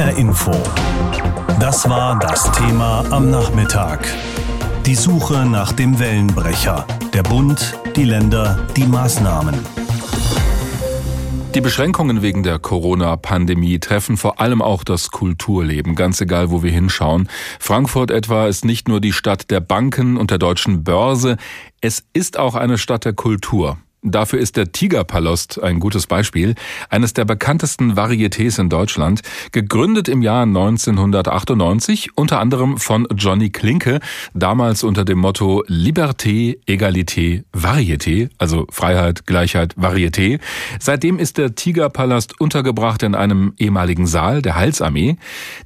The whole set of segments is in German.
HR Info. Das war das Thema am Nachmittag. Die Suche nach dem Wellenbrecher. Der Bund, die Länder, die Maßnahmen. Die Beschränkungen wegen der Corona-Pandemie treffen vor allem auch das Kulturleben, ganz egal, wo wir hinschauen. Frankfurt etwa ist nicht nur die Stadt der Banken und der deutschen Börse, es ist auch eine Stadt der Kultur. Dafür ist der Tigerpalast ein gutes Beispiel, eines der bekanntesten Varietés in Deutschland, gegründet im Jahr 1998, unter anderem von Johnny Klinke, damals unter dem Motto Liberté, Egalité, Varieté, also Freiheit, Gleichheit, Varieté. Seitdem ist der Tigerpalast untergebracht in einem ehemaligen Saal der Heilsarmee.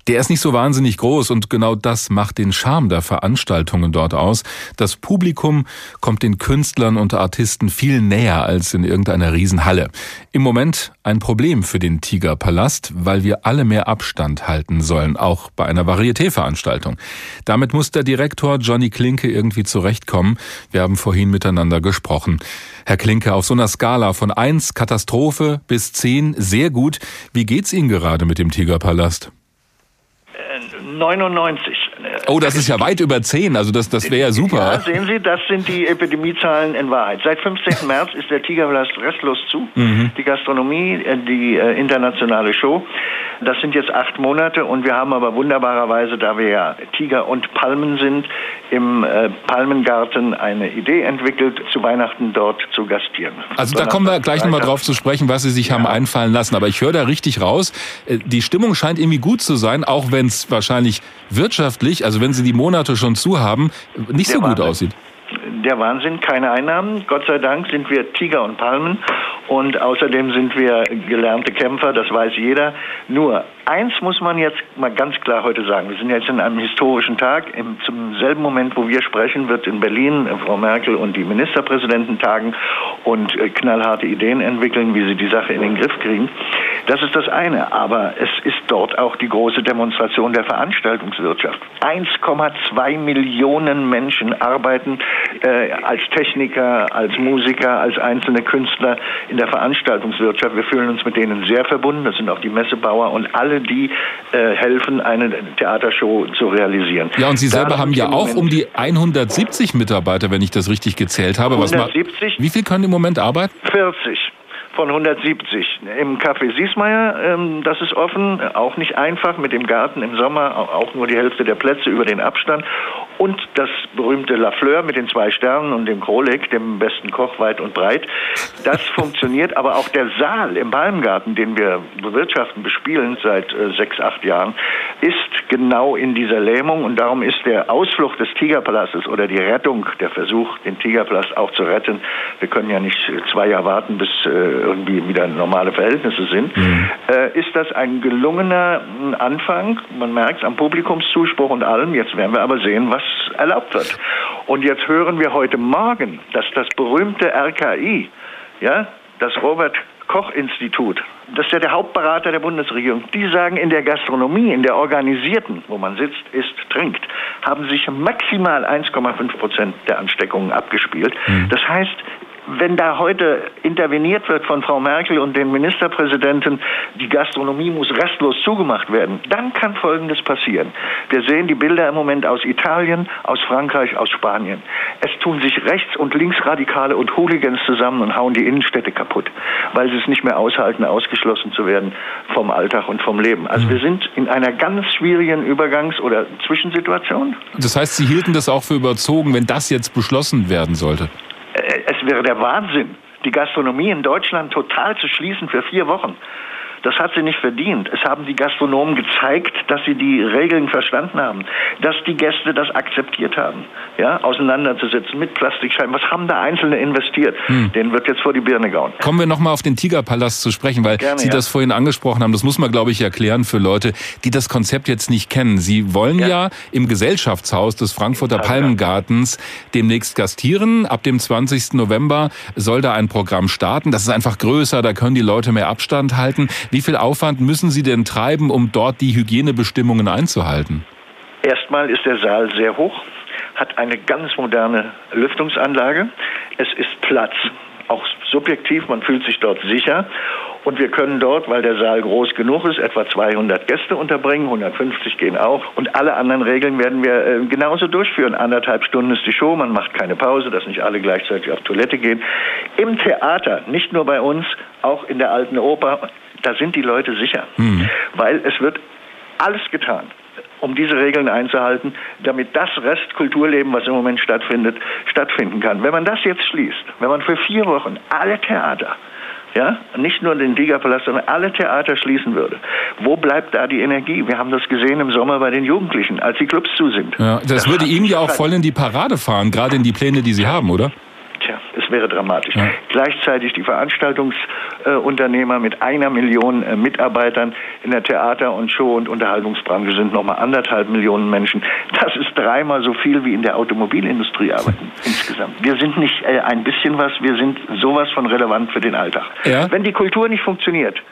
Der ist nicht so wahnsinnig groß und genau das macht den Charme der Veranstaltungen dort aus. Das Publikum kommt den Künstlern und Artisten viel näher näher als in irgendeiner Riesenhalle. Im Moment ein Problem für den Tigerpalast, weil wir alle mehr Abstand halten sollen, auch bei einer Varieté-Veranstaltung. Damit muss der Direktor Johnny Klinke irgendwie zurechtkommen. Wir haben vorhin miteinander gesprochen. Herr Klinke, auf so einer Skala von 1 Katastrophe bis 10 sehr gut. Wie geht's Ihnen gerade mit dem Tigerpalast? 99. Oh, das ist ja weit über 10, also das, das wäre ja super. Ja, sehen Sie, das sind die Epidemiezahlen in Wahrheit. Seit 15. März ist der Tigerpalast restlos zu. Mhm. Die Gastronomie, äh, die äh, internationale Show. Das sind jetzt acht Monate und wir haben aber wunderbarerweise, da wir ja Tiger und Palmen sind, im äh, Palmengarten eine Idee entwickelt, zu Weihnachten dort zu gastieren. Also da kommen wir gleich nochmal drauf zu sprechen, was Sie sich ja. haben einfallen lassen. Aber ich höre da richtig raus, äh, die Stimmung scheint irgendwie gut zu sein, auch wenn es wahrscheinlich wirtschaftlich, also wenn Sie die Monate schon zu haben, nicht Der so gut Wahnsinn. aussieht der Wahnsinn, keine Einnahmen. Gott sei Dank sind wir Tiger und Palmen und außerdem sind wir gelernte Kämpfer, das weiß jeder. Nur eins muss man jetzt mal ganz klar heute sagen. Wir sind jetzt in einem historischen Tag. Im, zum selben Moment, wo wir sprechen, wird in Berlin äh, Frau Merkel und die Ministerpräsidenten tagen und äh, knallharte Ideen entwickeln, wie sie die Sache in den Griff kriegen. Das ist das eine. Aber es ist dort auch die große Demonstration der Veranstaltungswirtschaft. 1,2 Millionen Menschen arbeiten äh, als Techniker, als Musiker, als einzelne Künstler in der Veranstaltungswirtschaft. Wir fühlen uns mit denen sehr verbunden. Das sind auch die Messebauer und alle, die äh, helfen, eine Theatershow zu realisieren. Ja, und Sie selber da haben ja auch um die 170 Mitarbeiter, wenn ich das richtig gezählt habe. 170. Was wie viel können im Moment arbeiten? 40 von 170. Im Café Siesmeier, ähm, das ist offen, auch nicht einfach mit dem Garten im Sommer, auch nur die Hälfte der Plätze über den Abstand. Und das berühmte La Fleur mit den zwei Sternen und dem Krolik, dem besten Koch weit und breit. Das funktioniert, aber auch der Saal im Palmgarten, den wir bewirtschaften, bespielen seit äh, sechs, acht Jahren, ist genau in dieser Lähmung und darum ist der Ausflug des Tigerpalastes oder die Rettung, der Versuch, den Tigerpalast auch zu retten, wir können ja nicht zwei Jahre warten, bis äh, irgendwie wieder normale Verhältnisse sind, mhm. äh, ist das ein gelungener Anfang. Man merkt es am Publikumszuspruch und allem. Jetzt werden wir aber sehen, was erlaubt wird. Und jetzt hören wir heute Morgen, dass das berühmte RKI, ja, das Robert Koch-Institut, das ist ja der Hauptberater der Bundesregierung, die sagen, in der Gastronomie, in der organisierten, wo man sitzt, isst, trinkt, haben sich maximal 1,5 Prozent der Ansteckungen abgespielt. Mhm. Das heißt, wenn da heute interveniert wird von Frau Merkel und den Ministerpräsidenten, die Gastronomie muss restlos zugemacht werden, dann kann Folgendes passieren. Wir sehen die Bilder im Moment aus Italien, aus Frankreich, aus Spanien. Es tun sich Rechts- und Linksradikale und Hooligans zusammen und hauen die Innenstädte kaputt, weil sie es nicht mehr aushalten, ausgeschlossen zu werden vom Alltag und vom Leben. Also wir sind in einer ganz schwierigen Übergangs- oder Zwischensituation. Das heißt, Sie hielten das auch für überzogen, wenn das jetzt beschlossen werden sollte? Wäre der Wahnsinn, die Gastronomie in Deutschland total zu schließen für vier Wochen. Das hat sie nicht verdient. Es haben die Gastronomen gezeigt, dass sie die Regeln verstanden haben, dass die Gäste das akzeptiert haben, ja, auseinanderzusetzen mit Plastikscheiben. Was haben da Einzelne investiert? Hm. Den wird jetzt vor die Birne gehauen. Kommen wir nochmal auf den Tigerpalast zu sprechen, weil Gerne, Sie ja. das vorhin angesprochen haben. Das muss man, glaube ich, erklären für Leute, die das Konzept jetzt nicht kennen. Sie wollen ja, ja im Gesellschaftshaus des Frankfurter Palmengartens demnächst gastieren. Ab dem 20. November soll da ein Programm starten. Das ist einfach größer, da können die Leute mehr Abstand halten. Wie viel Aufwand müssen Sie denn treiben, um dort die Hygienebestimmungen einzuhalten? Erstmal ist der Saal sehr hoch, hat eine ganz moderne Lüftungsanlage. Es ist Platz, auch subjektiv, man fühlt sich dort sicher. Und wir können dort, weil der Saal groß genug ist, etwa 200 Gäste unterbringen, 150 gehen auch. Und alle anderen Regeln werden wir äh, genauso durchführen. Anderthalb Stunden ist die Show, man macht keine Pause, dass nicht alle gleichzeitig auf Toilette gehen. Im Theater, nicht nur bei uns, auch in der alten Oper, da sind die Leute sicher. Mhm. Weil es wird alles getan um diese Regeln einzuhalten, damit das Restkulturleben, was im Moment stattfindet, stattfinden kann. Wenn man das jetzt schließt, wenn man für vier Wochen alle Theater ja, nicht nur den Tigerpalast, sondern alle Theater schließen würde. Wo bleibt da die Energie? Wir haben das gesehen im Sommer bei den Jugendlichen, als die Clubs zu sind. Ja, das, das würde Ihnen ja auch voll in die Parade fahren, gerade in die Pläne, die Sie haben, oder? Tja, es wäre dramatisch. Ja. Gleichzeitig die Veranstaltungsunternehmer mit einer Million äh, Mitarbeitern in der Theater- und Show- und Unterhaltungsbranche sind nochmal anderthalb Millionen Menschen. Das ist dreimal so viel wie in der Automobilindustrie arbeiten insgesamt. Wir sind nicht äh, ein bisschen was, wir sind sowas von relevant für den Alltag. Ja. Wenn die Kultur nicht funktioniert,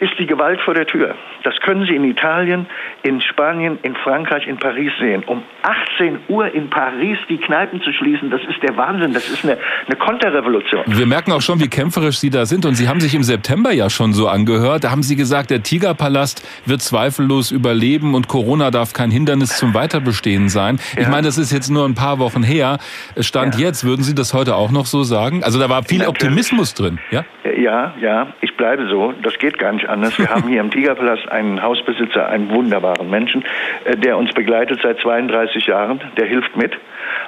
ist die Gewalt vor der Tür. Das können Sie in Italien, in Spanien, in Frankreich, in Paris sehen. Um 18 Uhr in Paris die Kneipen zu schließen, das ist der Wahnsinn. Das ist eine, eine Konterrevolution. Wir merken auch schon, wie kämpferisch Sie da sind. Und Sie haben sich im September ja schon so angehört. Da haben Sie gesagt, der Tigerpalast wird zweifellos überleben und Corona darf kein Hindernis zum Weiterbestehen sein. Ja. Ich meine, das ist jetzt nur ein paar Wochen her. Stand ja. jetzt, würden Sie das heute auch noch so sagen? Also da war viel Natürlich. Optimismus drin, ja? Ja, ja, ich bleibe so. Das geht gar nicht anders. Wir haben hier im Tigerpalast einen Hausbesitzer, einen wunderbaren Menschen, äh, der uns begleitet seit 32 Jahren. Der hilft mit.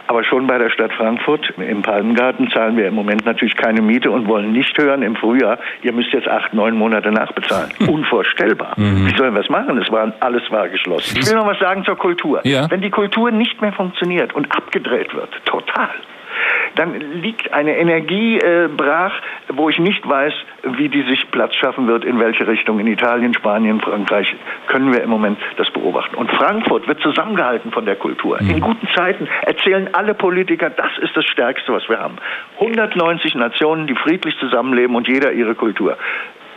Aber schon bei der Stadt Frankfurt im Palmengarten zahlen wir im Moment natürlich keine Miete und wollen nicht hören im Frühjahr, ihr müsst jetzt acht, neun Monate nachbezahlen. Hm. Unvorstellbar. Mhm. Wie sollen wir es machen? Es war, alles war geschlossen. Ich will noch was sagen zur Kultur. Ja. Wenn die Kultur nicht mehr funktioniert und abgedreht wird, total, dann liegt eine Energie äh, brach, wo ich nicht weiß, wie die sich Platz schaffen wird, in welche Richtung. In Italien, Spanien, Frankreich können wir im Moment das beobachten. Und Frankfurt wird zusammengehalten von der Kultur. Mhm. In guten Zeiten erzählen alle Politiker, das ist das Stärkste, was wir haben. 190 Nationen, die friedlich zusammenleben und jeder ihre Kultur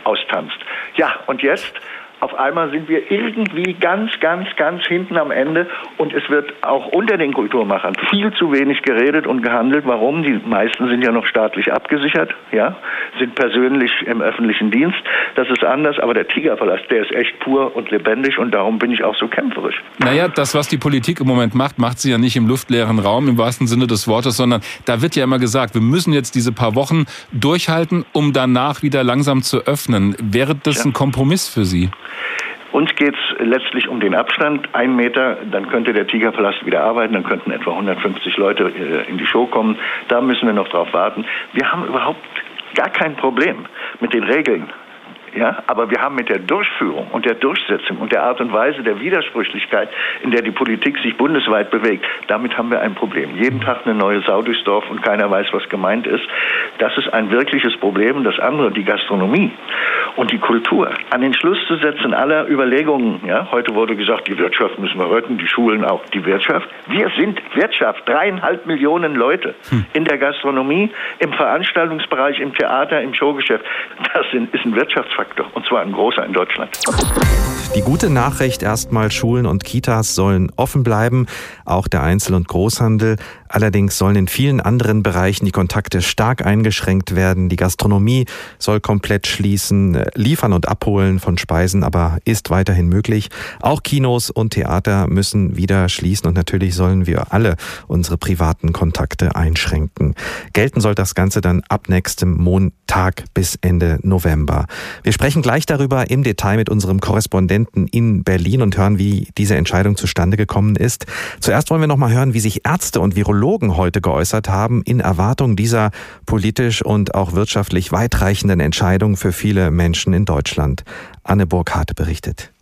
austanzt. Ja, und jetzt auf einmal sind wir irgendwie ganz, ganz, ganz hinten am Ende und es wird auch unter den Kulturmachern viel zu wenig geredet und gehandelt. Warum? Die meisten sind ja noch staatlich abgesichert, ja, sind persönlich im öffentlichen Dienst. Das ist anders, aber der Tigerpalast, der ist echt pur und lebendig und darum bin ich auch so kämpferisch. Naja, das, was die Politik im Moment macht, macht sie ja nicht im luftleeren Raum im wahrsten Sinne des Wortes, sondern da wird ja immer gesagt, wir müssen jetzt diese paar Wochen durchhalten, um danach wieder langsam zu öffnen. Wäre das ja. ein Kompromiss für Sie? Uns geht es letztlich um den Abstand. Ein Meter, dann könnte der Tigerpalast wieder arbeiten, dann könnten etwa 150 Leute äh, in die Show kommen. Da müssen wir noch drauf warten. Wir haben überhaupt gar kein Problem mit den Regeln. Ja, aber wir haben mit der Durchführung und der Durchsetzung und der Art und Weise der Widersprüchlichkeit, in der die Politik sich bundesweit bewegt, damit haben wir ein Problem. Jeden Tag eine neue Sau durchs Dorf und keiner weiß, was gemeint ist. Das ist ein wirkliches Problem. Das andere, die Gastronomie und die Kultur, an den Schluss zu setzen aller Überlegungen. Ja, heute wurde gesagt, die Wirtschaft müssen wir retten, die Schulen auch, die Wirtschaft. Wir sind Wirtschaft, dreieinhalb Millionen Leute hm. in der Gastronomie, im Veranstaltungsbereich, im Theater, im Showgeschäft. Das ist ein Wirtschaftsfaktor. Faktor. Und zwar ein großer in Deutschland. Die gute Nachricht erstmal, Schulen und Kitas sollen offen bleiben, auch der Einzel- und Großhandel. Allerdings sollen in vielen anderen Bereichen die Kontakte stark eingeschränkt werden. Die Gastronomie soll komplett schließen. Liefern und Abholen von Speisen aber ist weiterhin möglich. Auch Kinos und Theater müssen wieder schließen und natürlich sollen wir alle unsere privaten Kontakte einschränken. Gelten soll das Ganze dann ab nächstem Montag bis Ende November. Wir sprechen gleich darüber im Detail mit unserem Korrespondenten in Berlin und hören, wie diese Entscheidung zustande gekommen ist. Zuerst wollen wir noch mal hören, wie sich Ärzte und Virologen heute geäußert haben in Erwartung dieser politisch und auch wirtschaftlich weitreichenden Entscheidung für viele Menschen in Deutschland. Anne Burkhardt berichtet.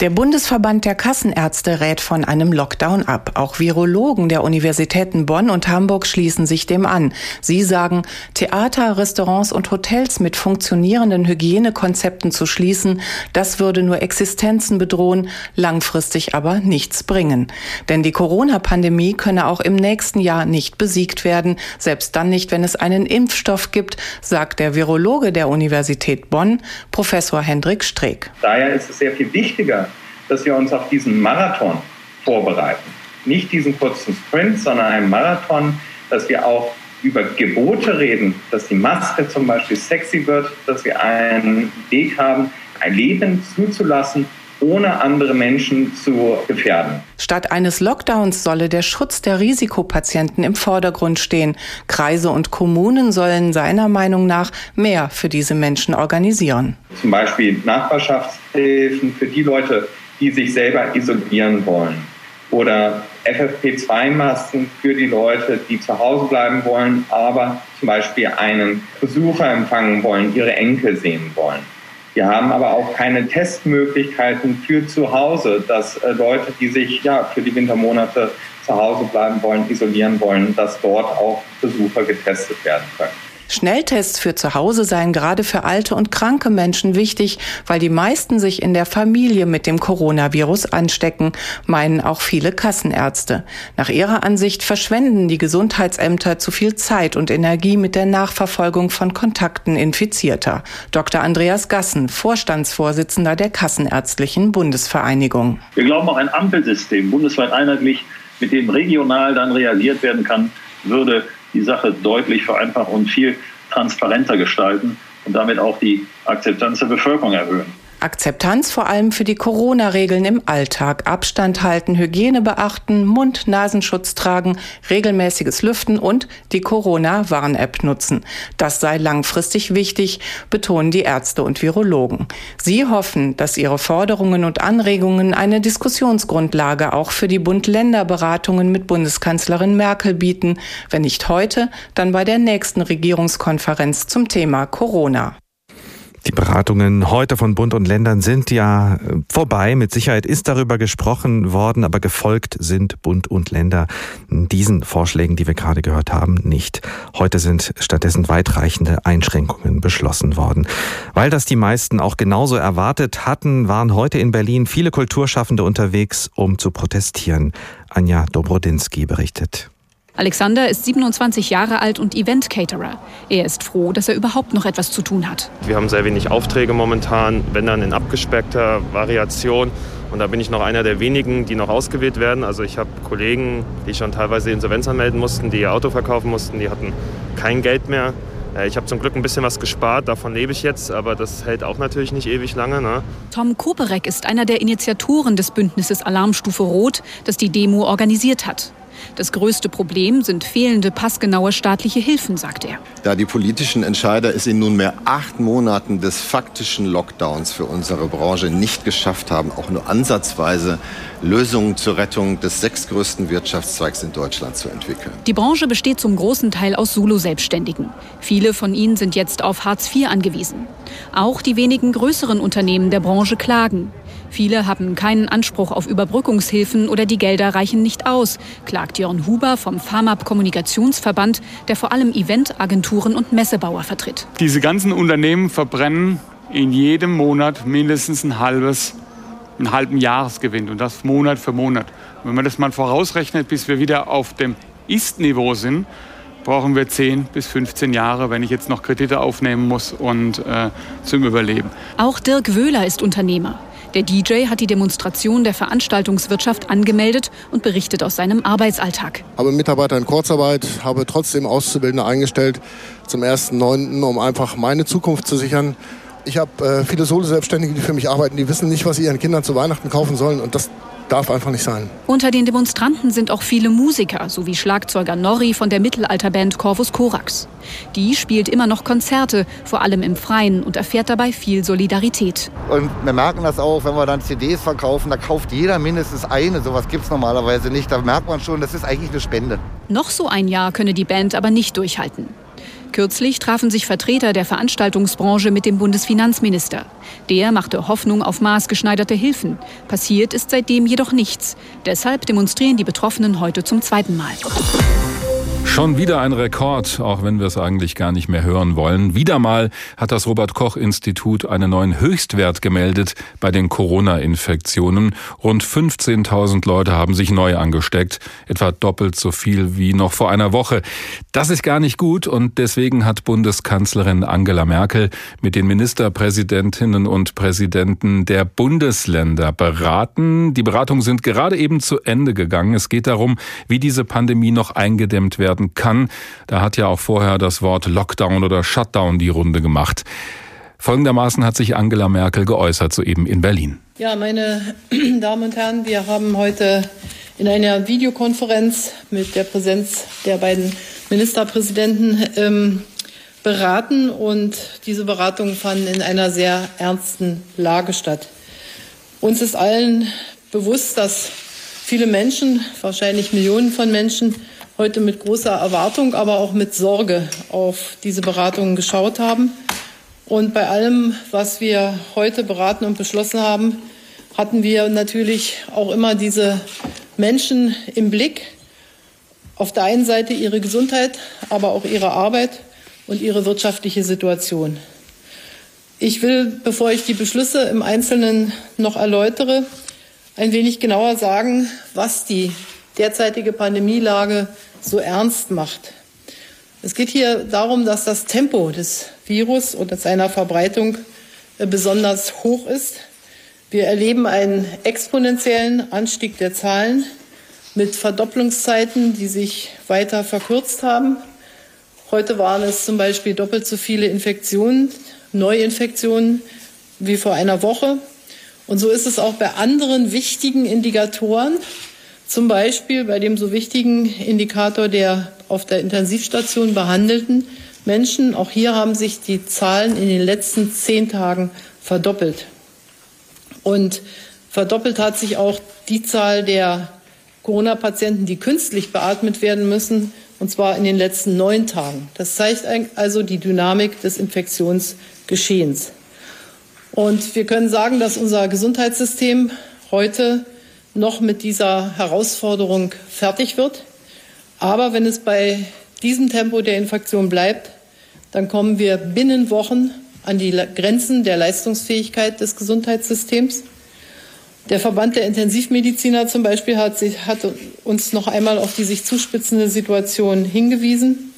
Der Bundesverband der Kassenärzte rät von einem Lockdown ab. Auch Virologen der Universitäten Bonn und Hamburg schließen sich dem an. Sie sagen, Theater, Restaurants und Hotels mit funktionierenden Hygienekonzepten zu schließen, das würde nur Existenzen bedrohen, langfristig aber nichts bringen. Denn die Corona-Pandemie könne auch im nächsten Jahr nicht besiegt werden, selbst dann nicht, wenn es einen Impfstoff gibt, sagt der Virologe der Universität Bonn, Professor Hendrik Streeck. Daher ist es sehr viel wichtiger, dass wir uns auf diesen Marathon vorbereiten. Nicht diesen kurzen Sprint, sondern einen Marathon, dass wir auch über Gebote reden, dass die Maske zum Beispiel sexy wird, dass wir einen Weg haben, ein Leben zuzulassen, ohne andere Menschen zu gefährden. Statt eines Lockdowns solle der Schutz der Risikopatienten im Vordergrund stehen. Kreise und Kommunen sollen seiner Meinung nach mehr für diese Menschen organisieren. Zum Beispiel Nachbarschaftshilfen für die Leute, die sich selber isolieren wollen. Oder FFP2-Masken für die Leute, die zu Hause bleiben wollen, aber zum Beispiel einen Besucher empfangen wollen, ihre Enkel sehen wollen. Wir haben aber auch keine Testmöglichkeiten für zu Hause, dass äh, Leute, die sich ja für die Wintermonate zu Hause bleiben wollen, isolieren wollen, dass dort auch Besucher getestet werden können. Schnelltests für zu Hause seien gerade für alte und kranke Menschen wichtig, weil die meisten sich in der Familie mit dem Coronavirus anstecken, meinen auch viele Kassenärzte. Nach ihrer Ansicht verschwenden die Gesundheitsämter zu viel Zeit und Energie mit der Nachverfolgung von Kontakten Infizierter. Dr. Andreas Gassen, Vorstandsvorsitzender der Kassenärztlichen Bundesvereinigung. Wir glauben auch ein Ampelsystem, bundesweit einheitlich, mit dem regional dann reagiert werden kann, würde die Sache deutlich vereinfachen und viel transparenter gestalten und damit auch die Akzeptanz der Bevölkerung erhöhen. Akzeptanz vor allem für die Corona-Regeln im Alltag. Abstand halten, Hygiene beachten, Mund-Nasenschutz tragen, regelmäßiges Lüften und die Corona-Warn-App nutzen. Das sei langfristig wichtig, betonen die Ärzte und Virologen. Sie hoffen, dass ihre Forderungen und Anregungen eine Diskussionsgrundlage auch für die Bund-Länder-Beratungen mit Bundeskanzlerin Merkel bieten. Wenn nicht heute, dann bei der nächsten Regierungskonferenz zum Thema Corona. Die Beratungen heute von Bund und Ländern sind ja äh, vorbei. Mit Sicherheit ist darüber gesprochen worden, aber gefolgt sind Bund und Länder diesen Vorschlägen, die wir gerade gehört haben, nicht. Heute sind stattdessen weitreichende Einschränkungen beschlossen worden. Weil das die meisten auch genauso erwartet hatten, waren heute in Berlin viele Kulturschaffende unterwegs, um zu protestieren. Anja Dobrodinsky berichtet. Alexander ist 27 Jahre alt und Event-Caterer. Er ist froh, dass er überhaupt noch etwas zu tun hat. Wir haben sehr wenig Aufträge momentan, wenn dann in abgespeckter Variation. Und da bin ich noch einer der wenigen, die noch ausgewählt werden. Also ich habe Kollegen, die schon teilweise Insolvenz anmelden mussten, die ihr Auto verkaufen mussten, die hatten kein Geld mehr. Äh, ich habe zum Glück ein bisschen was gespart, davon lebe ich jetzt, aber das hält auch natürlich nicht ewig lange. Ne? Tom Koperek ist einer der Initiatoren des Bündnisses Alarmstufe Rot, das die Demo organisiert hat. Das größte Problem sind fehlende passgenaue staatliche Hilfen, sagt er. Da die politischen Entscheider es in nunmehr acht Monaten des faktischen Lockdowns für unsere Branche nicht geschafft haben, auch nur ansatzweise Lösungen zur Rettung des sechstgrößten Wirtschaftszweigs in Deutschland zu entwickeln. Die Branche besteht zum großen Teil aus Solo-Selbstständigen. Viele von ihnen sind jetzt auf Hartz IV angewiesen. Auch die wenigen größeren Unternehmen der Branche klagen. Viele haben keinen Anspruch auf Überbrückungshilfen oder die Gelder reichen nicht aus, klagt Jörn Huber vom Pharmab Kommunikationsverband, der vor allem Eventagenturen und Messebauer vertritt. Diese ganzen Unternehmen verbrennen in jedem Monat mindestens ein halbes, einen halben Jahresgewinn und das Monat für Monat. Und wenn man das mal vorausrechnet, bis wir wieder auf dem Ist-Niveau sind, brauchen wir 10 bis 15 Jahre, wenn ich jetzt noch Kredite aufnehmen muss und äh, zum Überleben. Auch Dirk Wöhler ist Unternehmer. Der DJ hat die Demonstration der Veranstaltungswirtschaft angemeldet und berichtet aus seinem Arbeitsalltag. Habe Mitarbeiter in Kurzarbeit, habe trotzdem Auszubildende eingestellt zum 1.9., um einfach meine Zukunft zu sichern. Ich habe äh, viele Solo-Selbstständige, die für mich arbeiten, die wissen nicht, was sie ihren Kindern zu Weihnachten kaufen sollen. Und das darf einfach nicht sein. Unter den Demonstranten sind auch viele Musiker, sowie Schlagzeuger Norri von der Mittelalterband Corvus Corax. Die spielt immer noch Konzerte, vor allem im Freien, und erfährt dabei viel Solidarität. Und wir merken das auch, wenn wir dann CDs verkaufen, da kauft jeder mindestens eine. Sowas gibt es normalerweise nicht. Da merkt man schon, das ist eigentlich eine Spende. Noch so ein Jahr könne die Band aber nicht durchhalten. Kürzlich trafen sich Vertreter der Veranstaltungsbranche mit dem Bundesfinanzminister. Der machte Hoffnung auf maßgeschneiderte Hilfen. Passiert ist seitdem jedoch nichts. Deshalb demonstrieren die Betroffenen heute zum zweiten Mal. Schon wieder ein Rekord, auch wenn wir es eigentlich gar nicht mehr hören wollen. Wieder mal hat das Robert Koch Institut einen neuen Höchstwert gemeldet bei den Corona-Infektionen. Rund 15.000 Leute haben sich neu angesteckt, etwa doppelt so viel wie noch vor einer Woche. Das ist gar nicht gut und deswegen hat Bundeskanzlerin Angela Merkel mit den Ministerpräsidentinnen und Präsidenten der Bundesländer beraten. Die Beratungen sind gerade eben zu Ende gegangen. Es geht darum, wie diese Pandemie noch eingedämmt werden werden kann. Da hat ja auch vorher das Wort Lockdown oder Shutdown die Runde gemacht. Folgendermaßen hat sich Angela Merkel geäußert, soeben in Berlin. Ja, meine Damen und Herren, wir haben heute in einer Videokonferenz mit der Präsenz der beiden Ministerpräsidenten ähm, beraten und diese Beratungen fanden in einer sehr ernsten Lage statt. Uns ist allen bewusst, dass viele Menschen, wahrscheinlich Millionen von Menschen, heute mit großer Erwartung, aber auch mit Sorge auf diese Beratungen geschaut haben. Und bei allem, was wir heute beraten und beschlossen haben, hatten wir natürlich auch immer diese Menschen im Blick. Auf der einen Seite ihre Gesundheit, aber auch ihre Arbeit und ihre wirtschaftliche Situation. Ich will, bevor ich die Beschlüsse im Einzelnen noch erläutere, ein wenig genauer sagen, was die derzeitige Pandemielage so ernst macht. Es geht hier darum, dass das Tempo des Virus und seiner Verbreitung äh, besonders hoch ist. Wir erleben einen exponentiellen Anstieg der Zahlen mit Verdopplungszeiten, die sich weiter verkürzt haben. Heute waren es zum Beispiel doppelt so viele Infektionen, Neuinfektionen wie vor einer Woche. Und so ist es auch bei anderen wichtigen Indikatoren, zum Beispiel bei dem so wichtigen Indikator der auf der Intensivstation behandelten Menschen. Auch hier haben sich die Zahlen in den letzten zehn Tagen verdoppelt. Und verdoppelt hat sich auch die Zahl der Corona-Patienten, die künstlich beatmet werden müssen, und zwar in den letzten neun Tagen. Das zeigt also die Dynamik des Infektionsgeschehens. Und wir können sagen, dass unser Gesundheitssystem heute noch mit dieser Herausforderung fertig wird. Aber wenn es bei diesem Tempo der Infektion bleibt, dann kommen wir binnen Wochen an die Grenzen der Leistungsfähigkeit des Gesundheitssystems. Der Verband der Intensivmediziner zum Beispiel hat, hat uns noch einmal auf die sich zuspitzende Situation hingewiesen.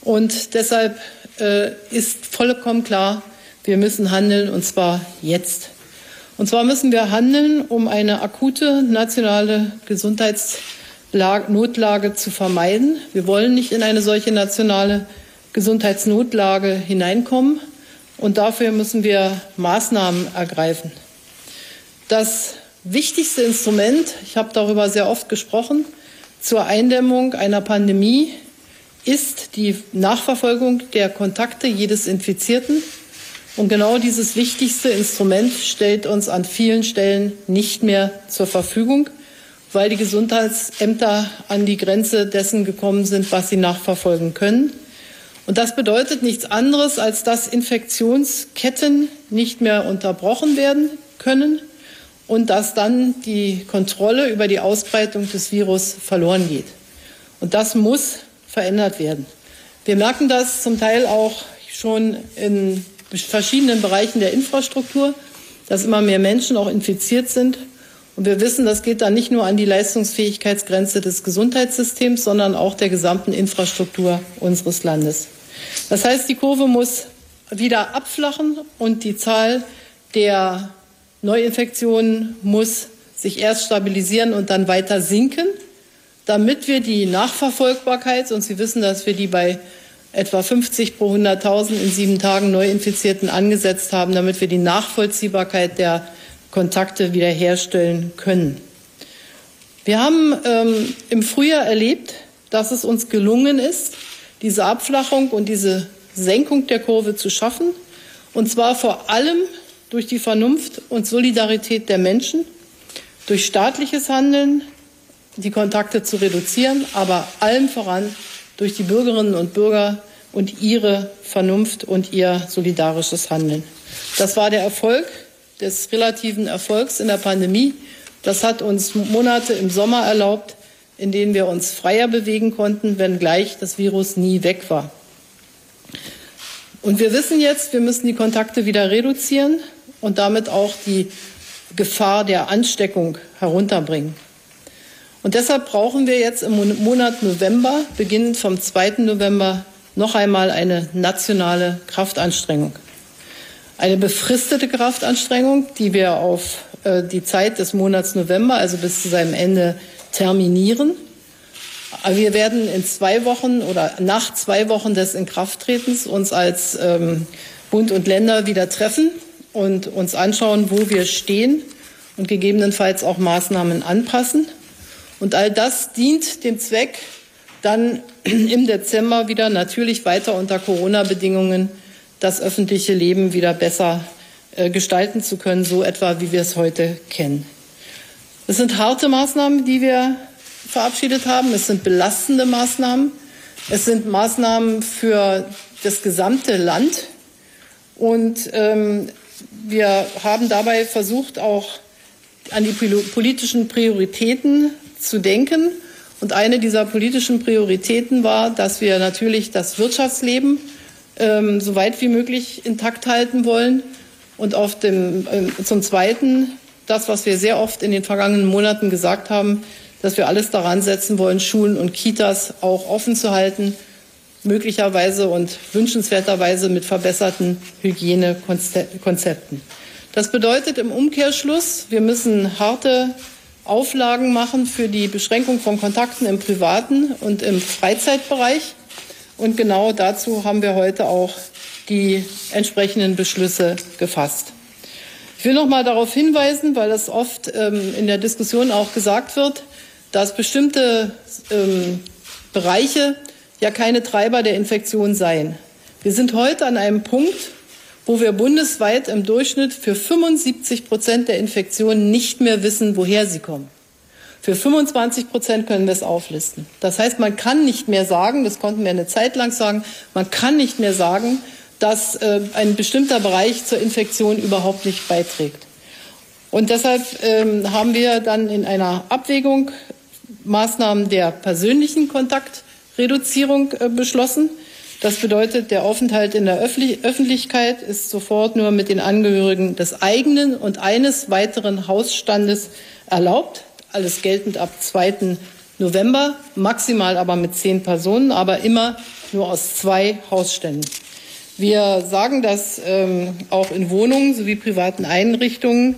Und deshalb äh, ist vollkommen klar, wir müssen handeln, und zwar jetzt. Und zwar müssen wir handeln, um eine akute nationale Gesundheitsnotlage zu vermeiden. Wir wollen nicht in eine solche nationale Gesundheitsnotlage hineinkommen. Und dafür müssen wir Maßnahmen ergreifen. Das wichtigste Instrument, ich habe darüber sehr oft gesprochen, zur Eindämmung einer Pandemie ist die Nachverfolgung der Kontakte jedes Infizierten. Und genau dieses wichtigste Instrument stellt uns an vielen Stellen nicht mehr zur Verfügung, weil die Gesundheitsämter an die Grenze dessen gekommen sind, was sie nachverfolgen können. Und das bedeutet nichts anderes, als dass Infektionsketten nicht mehr unterbrochen werden können und dass dann die Kontrolle über die Ausbreitung des Virus verloren geht. Und das muss verändert werden. Wir merken das zum Teil auch schon in verschiedenen Bereichen der Infrastruktur, dass immer mehr Menschen auch infiziert sind. Und wir wissen, das geht dann nicht nur an die Leistungsfähigkeitsgrenze des Gesundheitssystems, sondern auch der gesamten Infrastruktur unseres Landes. Das heißt, die Kurve muss wieder abflachen und die Zahl der Neuinfektionen muss sich erst stabilisieren und dann weiter sinken, damit wir die Nachverfolgbarkeit, und Sie wissen, dass wir die bei etwa 50 pro 100.000 in sieben Tagen Neuinfizierten angesetzt haben, damit wir die Nachvollziehbarkeit der Kontakte wiederherstellen können. Wir haben ähm, im Frühjahr erlebt, dass es uns gelungen ist, diese Abflachung und diese Senkung der Kurve zu schaffen, und zwar vor allem durch die Vernunft und Solidarität der Menschen, durch staatliches Handeln die Kontakte zu reduzieren, aber allem voran durch die Bürgerinnen und Bürger und ihre Vernunft und ihr solidarisches Handeln. Das war der Erfolg des relativen Erfolgs in der Pandemie. Das hat uns Monate im Sommer erlaubt, in denen wir uns freier bewegen konnten, wenngleich das Virus nie weg war. Und wir wissen jetzt, wir müssen die Kontakte wieder reduzieren und damit auch die Gefahr der Ansteckung herunterbringen. Und deshalb brauchen wir jetzt im Monat November, beginnend vom 2. November, noch einmal eine nationale Kraftanstrengung. Eine befristete Kraftanstrengung, die wir auf äh, die Zeit des Monats November, also bis zu seinem Ende, terminieren. Aber wir werden in zwei Wochen oder nach zwei Wochen des Inkrafttretens uns als ähm, Bund und Länder wieder treffen und uns anschauen, wo wir stehen und gegebenenfalls auch Maßnahmen anpassen. Und all das dient dem Zweck, dann im Dezember wieder natürlich weiter unter Corona-Bedingungen das öffentliche Leben wieder besser äh, gestalten zu können, so etwa wie wir es heute kennen. Es sind harte Maßnahmen, die wir verabschiedet haben. Es sind belastende Maßnahmen. Es sind Maßnahmen für das gesamte Land. Und ähm, wir haben dabei versucht, auch an die politischen Prioritäten zu denken. Und eine dieser politischen Prioritäten war, dass wir natürlich das Wirtschaftsleben ähm, so weit wie möglich intakt halten wollen. Und auf dem, äh, zum Zweiten das, was wir sehr oft in den vergangenen Monaten gesagt haben, dass wir alles daran setzen wollen, Schulen und Kitas auch offen zu halten, möglicherweise und wünschenswerterweise mit verbesserten Hygienekonzepten. Das bedeutet im Umkehrschluss, wir müssen harte Auflagen machen für die Beschränkung von Kontakten im privaten und im Freizeitbereich. Und genau dazu haben wir heute auch die entsprechenden Beschlüsse gefasst. Ich will noch mal darauf hinweisen, weil das oft ähm, in der Diskussion auch gesagt wird, dass bestimmte ähm, Bereiche ja keine Treiber der Infektion seien. Wir sind heute an einem Punkt, wo wir bundesweit im Durchschnitt für 75 Prozent der Infektionen nicht mehr wissen, woher sie kommen. Für 25 Prozent können wir es auflisten. Das heißt, man kann nicht mehr sagen, das konnten wir eine Zeit lang sagen, man kann nicht mehr sagen, dass äh, ein bestimmter Bereich zur Infektion überhaupt nicht beiträgt. Und deshalb ähm, haben wir dann in einer Abwägung Maßnahmen der persönlichen Kontaktreduzierung äh, beschlossen. Das bedeutet, der Aufenthalt in der Öffentlichkeit ist sofort nur mit den Angehörigen des eigenen und eines weiteren Hausstandes erlaubt. Alles geltend ab 2. November, maximal aber mit zehn Personen, aber immer nur aus zwei Hausständen. Wir sagen das ähm, auch in Wohnungen sowie privaten Einrichtungen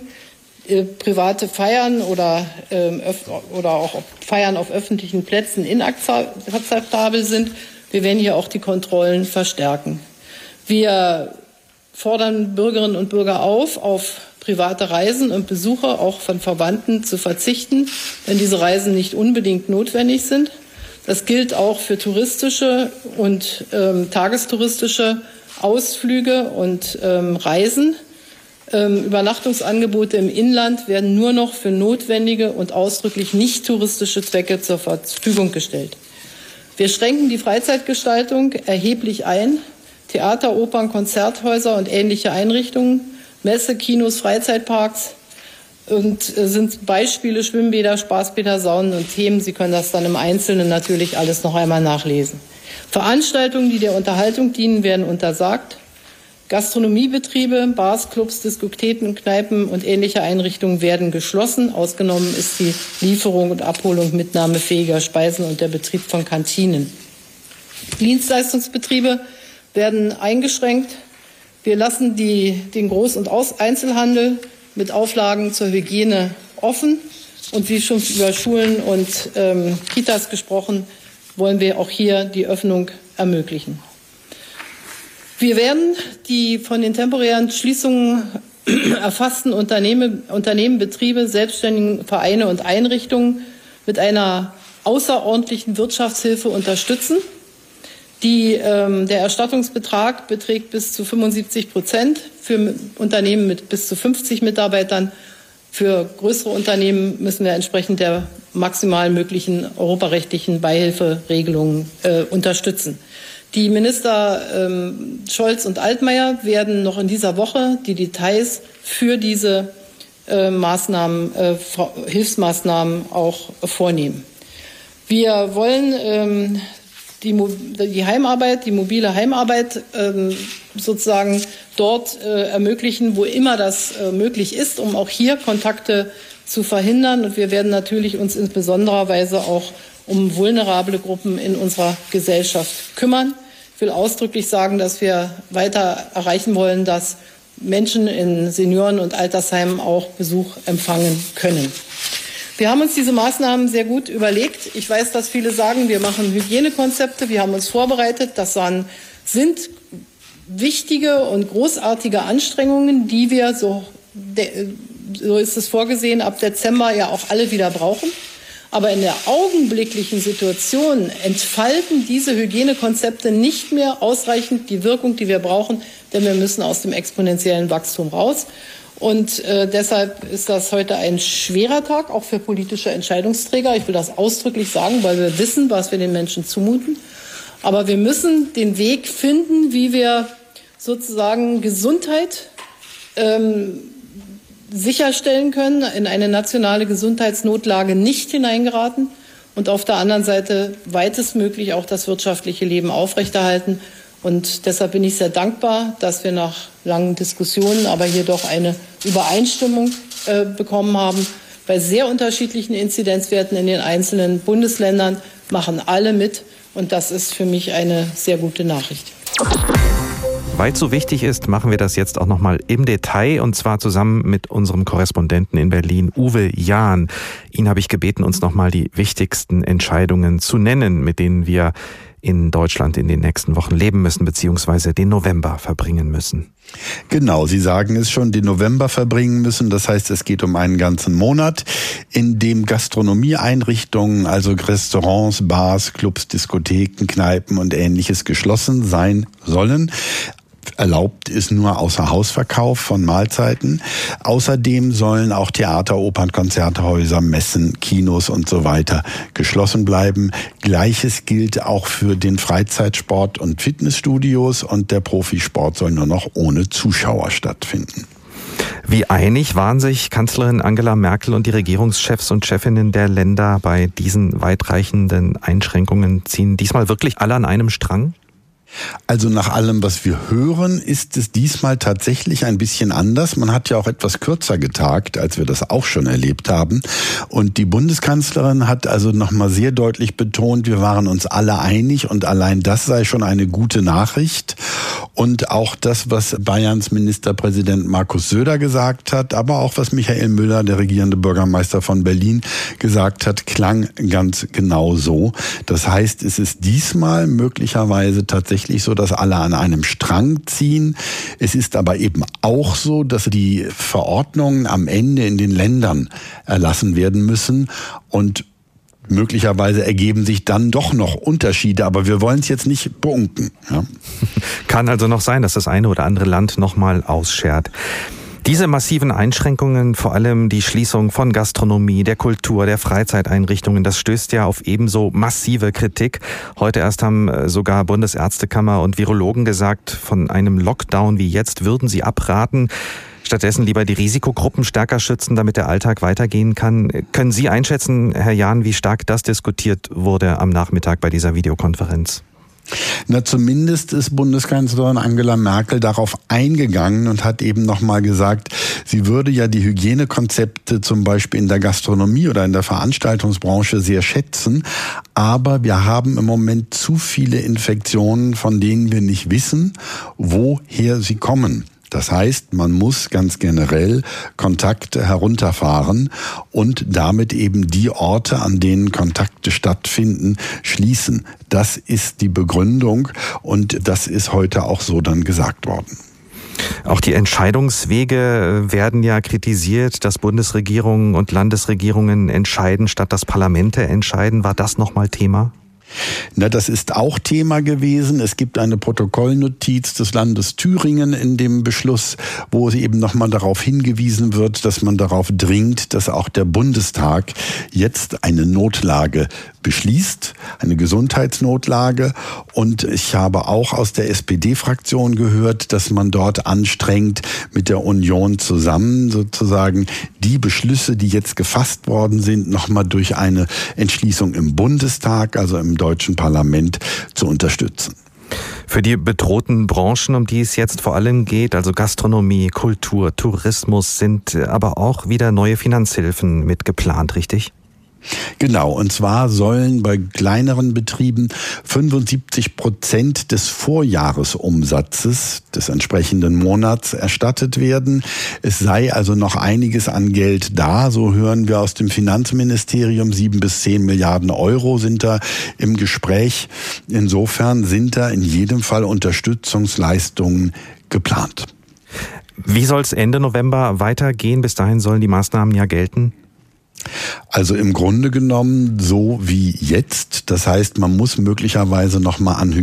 äh, private Feiern oder, ähm, oder auch Feiern auf öffentlichen Plätzen inakzeptabel sind. Wir werden hier auch die Kontrollen verstärken. Wir fordern Bürgerinnen und Bürger auf, auf private Reisen und Besuche auch von Verwandten zu verzichten, wenn diese Reisen nicht unbedingt notwendig sind. Das gilt auch für touristische und ähm, tagestouristische Ausflüge und ähm, Reisen. Ähm, Übernachtungsangebote im Inland werden nur noch für notwendige und ausdrücklich nicht touristische Zwecke zur Verfügung gestellt. Wir schränken die Freizeitgestaltung erheblich ein. Theater, Opern, Konzerthäuser und ähnliche Einrichtungen, Messe, Kinos, Freizeitparks und äh, sind Beispiele Schwimmbäder, Spaßbäder, Saunen und Themen. Sie können das dann im Einzelnen natürlich alles noch einmal nachlesen. Veranstaltungen, die der Unterhaltung dienen, werden untersagt. Gastronomiebetriebe, Bars, Clubs, Diskotheken, Kneipen und ähnliche Einrichtungen werden geschlossen. Ausgenommen ist die Lieferung und Abholung mitnahmefähiger Speisen und der Betrieb von Kantinen. Dienstleistungsbetriebe werden eingeschränkt. Wir lassen die, den Groß- und Einzelhandel mit Auflagen zur Hygiene offen. Und wie schon über Schulen und ähm, Kitas gesprochen, wollen wir auch hier die Öffnung ermöglichen. Wir werden die von den temporären Schließungen erfassten Unternehmen, Unternehmen, Betriebe, Selbstständigen, Vereine und Einrichtungen mit einer außerordentlichen Wirtschaftshilfe unterstützen. Die, ähm, der Erstattungsbetrag beträgt bis zu 75 Prozent für Unternehmen mit bis zu 50 Mitarbeitern. Für größere Unternehmen müssen wir entsprechend der maximal möglichen europarechtlichen Beihilferegelungen äh, unterstützen. Die Minister ähm, Scholz und Altmaier werden noch in dieser Woche die Details für diese äh, Maßnahmen, äh, Hilfsmaßnahmen auch vornehmen. Wir wollen ähm, die, die, Heimarbeit, die mobile Heimarbeit ähm, sozusagen dort äh, ermöglichen, wo immer das äh, möglich ist, um auch hier Kontakte zu verhindern. Und wir werden natürlich uns in besonderer Weise auch um vulnerable Gruppen in unserer Gesellschaft kümmern. Ich will ausdrücklich sagen, dass wir weiter erreichen wollen, dass Menschen in Senioren- und Altersheimen auch Besuch empfangen können. Wir haben uns diese Maßnahmen sehr gut überlegt. Ich weiß, dass viele sagen, wir machen Hygienekonzepte. Wir haben uns vorbereitet. Das sind wichtige und großartige Anstrengungen, die wir, so, so ist es vorgesehen, ab Dezember ja auch alle wieder brauchen. Aber in der augenblicklichen Situation entfalten diese Hygienekonzepte nicht mehr ausreichend die Wirkung, die wir brauchen, denn wir müssen aus dem exponentiellen Wachstum raus. Und äh, deshalb ist das heute ein schwerer Tag, auch für politische Entscheidungsträger. Ich will das ausdrücklich sagen, weil wir wissen, was wir den Menschen zumuten. Aber wir müssen den Weg finden, wie wir sozusagen Gesundheit ähm, sicherstellen können, in eine nationale Gesundheitsnotlage nicht hineingeraten und auf der anderen Seite weitestmöglich auch das wirtschaftliche Leben aufrechterhalten. Und deshalb bin ich sehr dankbar, dass wir nach langen Diskussionen aber hier doch eine Übereinstimmung äh, bekommen haben. Bei sehr unterschiedlichen Inzidenzwerten in den einzelnen Bundesländern machen alle mit. Und das ist für mich eine sehr gute Nachricht. Weil es so wichtig ist, machen wir das jetzt auch nochmal im Detail und zwar zusammen mit unserem Korrespondenten in Berlin, Uwe Jahn. Ihn habe ich gebeten, uns nochmal die wichtigsten Entscheidungen zu nennen, mit denen wir in Deutschland in den nächsten Wochen leben müssen, beziehungsweise den November verbringen müssen. Genau, Sie sagen es schon, den November verbringen müssen. Das heißt, es geht um einen ganzen Monat, in dem Gastronomieeinrichtungen, also Restaurants, Bars, Clubs, Diskotheken, Kneipen und ähnliches geschlossen sein sollen. Erlaubt ist nur Außerhausverkauf von Mahlzeiten. Außerdem sollen auch Theater, Opern, Konzerthäuser, Messen, Kinos und so weiter geschlossen bleiben. Gleiches gilt auch für den Freizeitsport und Fitnessstudios und der Profisport soll nur noch ohne Zuschauer stattfinden. Wie einig waren sich Kanzlerin Angela Merkel und die Regierungschefs und Chefinnen der Länder bei diesen weitreichenden Einschränkungen? Ziehen diesmal wirklich alle an einem Strang? Also nach allem, was wir hören, ist es diesmal tatsächlich ein bisschen anders. Man hat ja auch etwas kürzer getagt, als wir das auch schon erlebt haben. Und die Bundeskanzlerin hat also nochmal sehr deutlich betont, wir waren uns alle einig und allein das sei schon eine gute Nachricht. Und auch das, was Bayerns Ministerpräsident Markus Söder gesagt hat, aber auch was Michael Müller, der regierende Bürgermeister von Berlin, gesagt hat, klang ganz genau so. Das heißt, es ist diesmal möglicherweise tatsächlich so, dass alle an einem Strang ziehen. Es ist aber eben auch so, dass die Verordnungen am Ende in den Ländern erlassen werden müssen und möglicherweise ergeben sich dann doch noch Unterschiede, aber wir wollen es jetzt nicht bunken. Ja. Kann also noch sein, dass das eine oder andere Land nochmal ausschert. Diese massiven Einschränkungen, vor allem die Schließung von Gastronomie, der Kultur, der Freizeiteinrichtungen, das stößt ja auf ebenso massive Kritik. Heute erst haben äh, sogar Bundesärztekammer und Virologen gesagt, von einem Lockdown wie jetzt würden sie abraten. Stattdessen lieber die Risikogruppen stärker schützen, damit der Alltag weitergehen kann. Können Sie einschätzen, Herr Jahn, wie stark das diskutiert wurde am Nachmittag bei dieser Videokonferenz? Na, zumindest ist Bundeskanzlerin Angela Merkel darauf eingegangen und hat eben nochmal gesagt, sie würde ja die Hygienekonzepte zum Beispiel in der Gastronomie oder in der Veranstaltungsbranche sehr schätzen. Aber wir haben im Moment zu viele Infektionen, von denen wir nicht wissen, woher sie kommen. Das heißt, man muss ganz generell Kontakte herunterfahren und damit eben die Orte, an denen Kontakte stattfinden, schließen. Das ist die Begründung und das ist heute auch so dann gesagt worden. Auch die Entscheidungswege werden ja kritisiert, dass Bundesregierungen und Landesregierungen entscheiden, statt dass Parlamente entscheiden. War das nochmal Thema? Na, das ist auch Thema gewesen. Es gibt eine Protokollnotiz des Landes Thüringen in dem Beschluss, wo es eben nochmal darauf hingewiesen wird, dass man darauf dringt, dass auch der Bundestag jetzt eine Notlage beschließt, eine Gesundheitsnotlage. Und ich habe auch aus der SPD-Fraktion gehört, dass man dort anstrengt, mit der Union zusammen sozusagen die Beschlüsse, die jetzt gefasst worden sind, nochmal durch eine Entschließung im Bundestag, also im deutschen Parlament, zu unterstützen. Für die bedrohten Branchen, um die es jetzt vor allem geht, also Gastronomie, Kultur, Tourismus, sind aber auch wieder neue Finanzhilfen mitgeplant, richtig? Genau, und zwar sollen bei kleineren Betrieben 75 Prozent des Vorjahresumsatzes des entsprechenden Monats erstattet werden. Es sei also noch einiges an Geld da, so hören wir aus dem Finanzministerium. Sieben bis zehn Milliarden Euro sind da im Gespräch. Insofern sind da in jedem Fall Unterstützungsleistungen geplant. Wie soll es Ende November weitergehen? Bis dahin sollen die Maßnahmen ja gelten. Also im Grunde genommen so wie jetzt. Das heißt, man muss möglicherweise noch mal an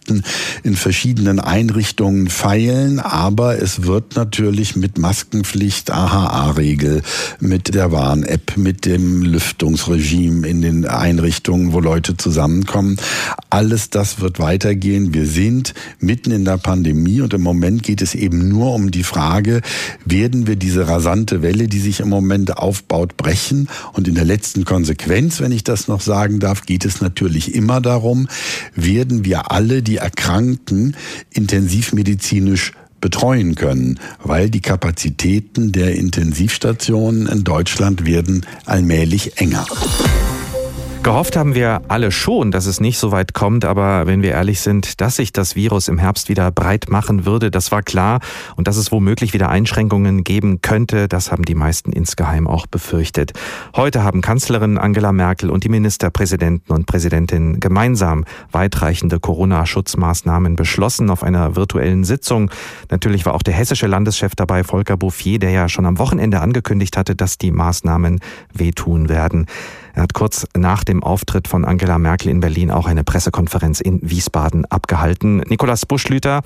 Hygienekonzepten in verschiedenen Einrichtungen feilen, aber es wird natürlich mit Maskenpflicht, AHA-Regel, mit der Warn-App, mit dem Lüftungsregime in den Einrichtungen, wo Leute zusammenkommen, alles das wird weitergehen. Wir sind mitten in der Pandemie und im Moment geht es eben nur um die Frage, werden wir diese rasante Welle, die sich im Moment aufbaut, brechen? Und in der letzten Konsequenz, wenn ich das noch sagen darf, geht es natürlich immer darum, werden wir alle die Erkrankten intensivmedizinisch betreuen können, weil die Kapazitäten der Intensivstationen in Deutschland werden allmählich enger. Gehofft haben wir alle schon, dass es nicht so weit kommt, aber wenn wir ehrlich sind, dass sich das Virus im Herbst wieder breit machen würde, das war klar und dass es womöglich wieder Einschränkungen geben könnte, das haben die meisten insgeheim auch befürchtet. Heute haben Kanzlerin Angela Merkel und die Ministerpräsidenten und Präsidentinnen gemeinsam weitreichende Corona-Schutzmaßnahmen beschlossen auf einer virtuellen Sitzung. Natürlich war auch der hessische Landeschef dabei, Volker Bouffier, der ja schon am Wochenende angekündigt hatte, dass die Maßnahmen wehtun werden. Er hat kurz nach dem Auftritt von Angela Merkel in Berlin auch eine Pressekonferenz in Wiesbaden abgehalten. Nikolas Buschlüter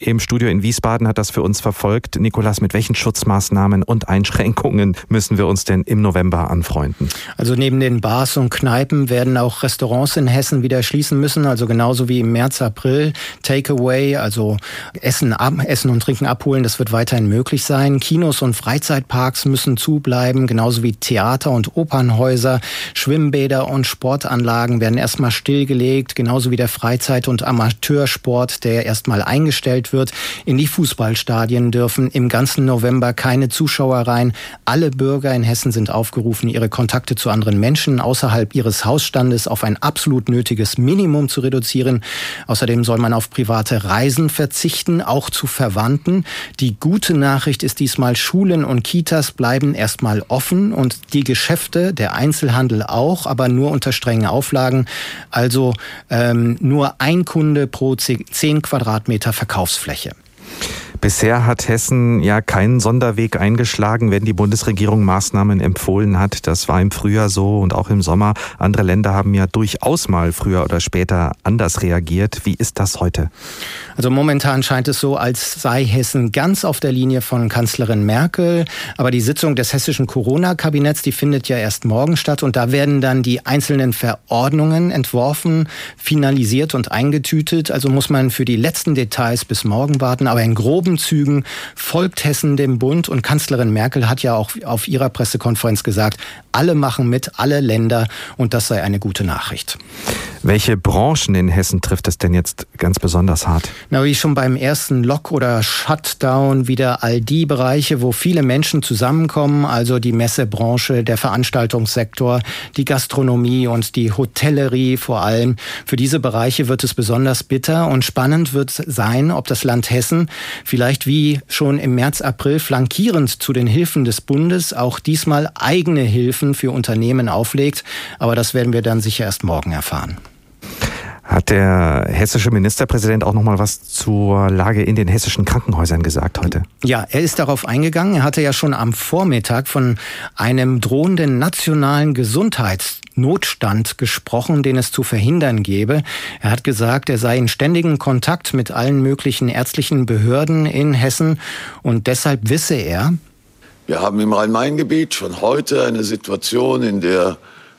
im Studio in Wiesbaden hat das für uns verfolgt. Nikolas, mit welchen Schutzmaßnahmen und Einschränkungen müssen wir uns denn im November anfreunden? Also neben den Bars und Kneipen werden auch Restaurants in Hessen wieder schließen müssen, also genauso wie im März, April. Takeaway, also Essen, Essen und Trinken abholen, das wird weiterhin möglich sein. Kinos und Freizeitparks müssen zubleiben, genauso wie Theater und Opernhäuser. Schwimmbäder und Sportanlagen werden erstmal stillgelegt, genauso wie der Freizeit- und Amateursport, der erstmal eingestellt wird. In die Fußballstadien dürfen im ganzen November keine Zuschauer rein. Alle Bürger in Hessen sind aufgerufen, ihre Kontakte zu anderen Menschen außerhalb ihres Hausstandes auf ein absolut nötiges Minimum zu reduzieren. Außerdem soll man auf private Reisen verzichten, auch zu Verwandten. Die gute Nachricht ist diesmal, Schulen und Kitas bleiben erstmal offen und die Geschäfte, der Einzelhandel auch, aber nur unter strengen Auflagen. Also ähm, nur ein Kunde pro zehn Quadratmeter Verkaufsfläche. Bisher hat Hessen ja keinen Sonderweg eingeschlagen, wenn die Bundesregierung Maßnahmen empfohlen hat. Das war im Frühjahr so und auch im Sommer. Andere Länder haben ja durchaus mal früher oder später anders reagiert. Wie ist das heute? Also momentan scheint es so, als sei Hessen ganz auf der Linie von Kanzlerin Merkel. Aber die Sitzung des hessischen Corona-Kabinetts, die findet ja erst morgen statt und da werden dann die einzelnen Verordnungen entworfen, finalisiert und eingetütet. Also muss man für die letzten Details bis morgen warten. Aber in groben groben Zügen folgt Hessen dem Bund und Kanzlerin Merkel hat ja auch auf ihrer Pressekonferenz gesagt, alle machen mit, alle Länder und das sei eine gute Nachricht. Welche Branchen in Hessen trifft es denn jetzt ganz besonders hart? Na, wie schon beim ersten Lock- oder Shutdown wieder all die Bereiche, wo viele Menschen zusammenkommen, also die Messebranche, der Veranstaltungssektor, die Gastronomie und die Hotellerie vor allem. Für diese Bereiche wird es besonders bitter und spannend wird sein, ob das Land Hessen vielleicht wie schon im März, April flankierend zu den Hilfen des Bundes auch diesmal eigene Hilfen für Unternehmen auflegt. Aber das werden wir dann sicher erst morgen erfahren. Hat der hessische Ministerpräsident auch noch mal was zur Lage in den hessischen Krankenhäusern gesagt heute? Ja, er ist darauf eingegangen. Er hatte ja schon am Vormittag von einem drohenden nationalen Gesundheitsnotstand gesprochen, den es zu verhindern gäbe. Er hat gesagt, er sei in ständigem Kontakt mit allen möglichen ärztlichen Behörden in Hessen und deshalb wisse er, wir haben im Rhein-Main-Gebiet schon heute eine Situation, in der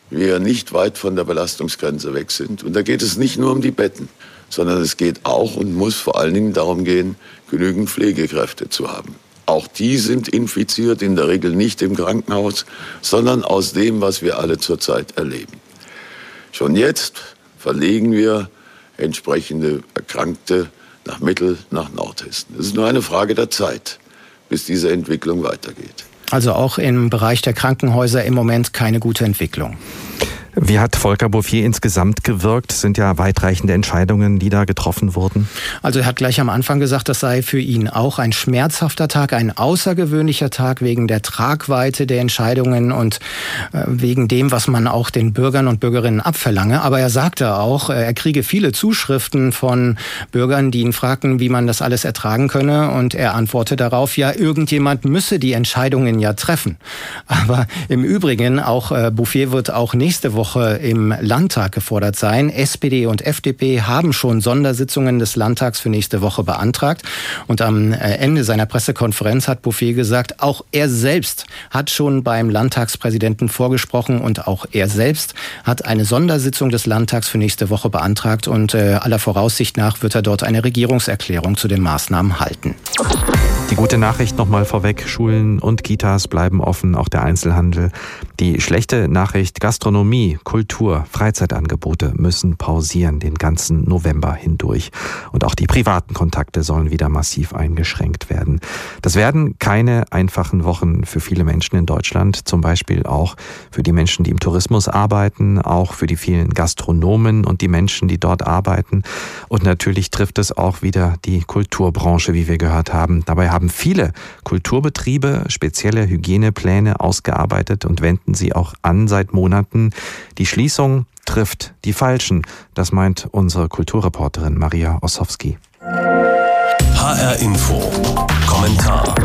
wir nicht weit von der Belastungsgrenze weg sind. Und da geht es nicht nur um die Betten, sondern es geht auch und muss vor allen Dingen darum gehen, genügend Pflegekräfte zu haben. Auch die sind infiziert, in der Regel nicht im Krankenhaus, sondern aus dem, was wir alle zurzeit erleben. Schon jetzt verlegen wir entsprechende Erkrankte nach Mittel, nach Nordhessen. Es ist nur eine Frage der Zeit, bis diese Entwicklung weitergeht. Also auch im Bereich der Krankenhäuser im Moment keine gute Entwicklung. Wie hat Volker Bouffier insgesamt gewirkt? Sind ja weitreichende Entscheidungen, die da getroffen wurden. Also er hat gleich am Anfang gesagt, das sei für ihn auch ein schmerzhafter Tag, ein außergewöhnlicher Tag wegen der Tragweite der Entscheidungen und äh, wegen dem, was man auch den Bürgern und Bürgerinnen abverlange. Aber er sagte auch, äh, er kriege viele Zuschriften von Bürgern, die ihn fragten, wie man das alles ertragen könne. Und er antworte darauf, ja, irgendjemand müsse die Entscheidungen ja treffen. Aber im Übrigen, auch äh, Bouffier wird auch nächste Woche Woche im Landtag gefordert sein. SPD und FDP haben schon Sondersitzungen des Landtags für nächste Woche beantragt. Und am äh, Ende seiner Pressekonferenz hat Bouffier gesagt, auch er selbst hat schon beim Landtagspräsidenten vorgesprochen und auch er selbst hat eine Sondersitzung des Landtags für nächste Woche beantragt und äh, aller Voraussicht nach wird er dort eine Regierungserklärung zu den Maßnahmen halten. Die gute Nachricht nochmal vorweg, Schulen und Kitas bleiben offen, auch der Einzelhandel. Die schlechte Nachricht, Gastronomie, Kultur, Freizeitangebote müssen pausieren den ganzen November hindurch. Und auch die privaten Kontakte sollen wieder massiv eingeschränkt werden. Das werden keine einfachen Wochen für viele Menschen in Deutschland, zum Beispiel auch für die Menschen, die im Tourismus arbeiten, auch für die vielen Gastronomen und die Menschen, die dort arbeiten. Und natürlich trifft es auch wieder die Kulturbranche, wie wir gehört haben. Dabei haben viele Kulturbetriebe spezielle Hygienepläne ausgearbeitet und wenden sie auch an seit Monaten. Die Schließung trifft die Falschen. Das meint unsere Kulturreporterin Maria Ossowski. HR Info. Kommentar.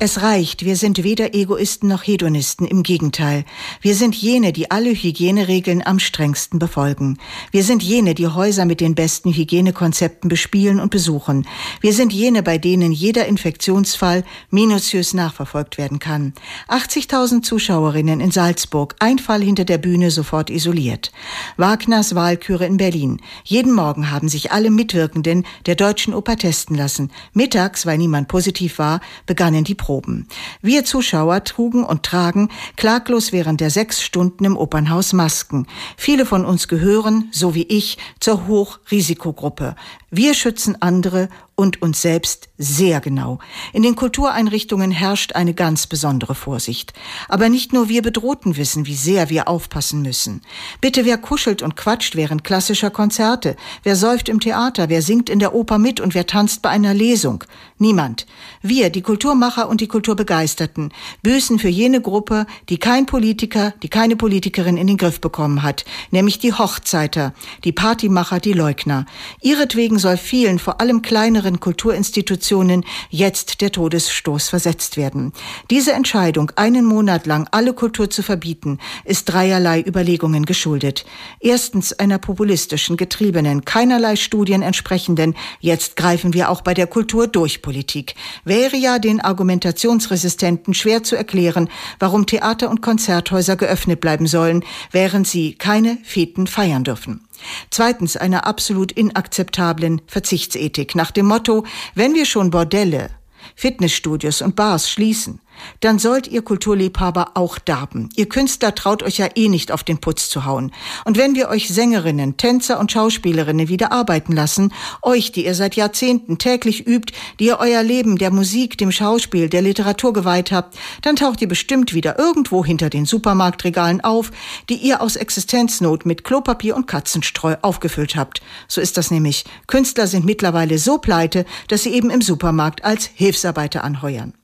Es reicht, wir sind weder Egoisten noch Hedonisten, im Gegenteil. Wir sind jene, die alle Hygieneregeln am strengsten befolgen. Wir sind jene, die Häuser mit den besten Hygienekonzepten bespielen und besuchen. Wir sind jene, bei denen jeder Infektionsfall minutiös nachverfolgt werden kann. 80.000 Zuschauerinnen in Salzburg, ein Fall hinter der Bühne sofort isoliert. Wagners Wahlküre in Berlin. Jeden Morgen haben sich alle Mitwirkenden der Deutschen Oper testen lassen. Mittags, weil niemand positiv war, begannen die Proben. Wir Zuschauer trugen und tragen klaglos während der sechs Stunden im Opernhaus Masken. Viele von uns gehören, so wie ich, zur Hochrisikogruppe. Wir schützen andere und uns selbst sehr genau. In den Kultureinrichtungen herrscht eine ganz besondere Vorsicht. Aber nicht nur wir Bedrohten wissen, wie sehr wir aufpassen müssen. Bitte, wer kuschelt und quatscht während klassischer Konzerte? Wer säuft im Theater? Wer singt in der Oper mit und wer tanzt bei einer Lesung? Niemand. Wir, die Kulturmacher und die Kulturbegeisterten, büßen für jene Gruppe, die kein Politiker, die keine Politikerin in den Griff bekommen hat, nämlich die Hochzeiter, die Partymacher, die Leugner. Ihretwegen soll vielen, vor allem kleineren Kulturinstitutionen, jetzt der Todesstoß versetzt werden. Diese Entscheidung, einen Monat lang alle Kultur zu verbieten, ist dreierlei Überlegungen geschuldet. Erstens einer populistischen, getriebenen, keinerlei Studien entsprechenden, jetzt greifen wir auch bei der Kultur durch Politik. Wäre ja den Argumentationsresistenten schwer zu erklären, warum Theater und Konzerthäuser geöffnet bleiben sollen, während sie keine Feten feiern dürfen. Zweitens einer absolut inakzeptablen Verzichtsethik nach dem Motto, wenn wir schon Bordelle, Fitnessstudios und Bars schließen, dann sollt ihr Kulturliebhaber auch darben. Ihr Künstler traut euch ja eh nicht auf den Putz zu hauen. Und wenn wir euch Sängerinnen, Tänzer und Schauspielerinnen wieder arbeiten lassen, euch, die ihr seit Jahrzehnten täglich übt, die ihr euer Leben der Musik, dem Schauspiel, der Literatur geweiht habt, dann taucht ihr bestimmt wieder irgendwo hinter den Supermarktregalen auf, die ihr aus Existenznot mit Klopapier und Katzenstreu aufgefüllt habt. So ist das nämlich. Künstler sind mittlerweile so pleite, dass sie eben im Supermarkt als Hilfsarbeiter anheuern.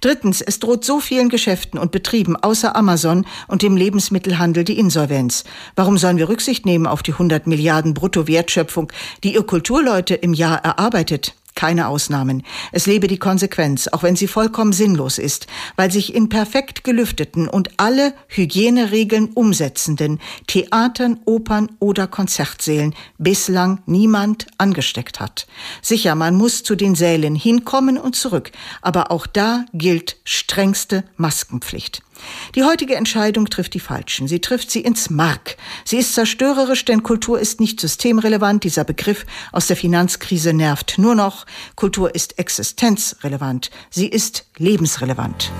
Drittens, es droht so vielen Geschäften und Betrieben außer Amazon und dem Lebensmittelhandel die Insolvenz. Warum sollen wir Rücksicht nehmen auf die 100 Milliarden Bruttowertschöpfung, die ihr Kulturleute im Jahr erarbeitet? Keine Ausnahmen. Es lebe die Konsequenz, auch wenn sie vollkommen sinnlos ist, weil sich in perfekt gelüfteten und alle Hygieneregeln umsetzenden Theatern, Opern oder Konzertsälen bislang niemand angesteckt hat. Sicher, man muss zu den Sälen hinkommen und zurück, aber auch da gilt strengste Maskenpflicht. Die heutige Entscheidung trifft die Falschen. Sie trifft sie ins Mark. Sie ist zerstörerisch, denn Kultur ist nicht systemrelevant. Dieser Begriff aus der Finanzkrise nervt nur noch. Kultur ist existenzrelevant. Sie ist lebensrelevant.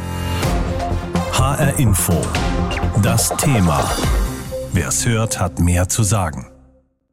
HR Info. Das Thema. Wer es hört, hat mehr zu sagen.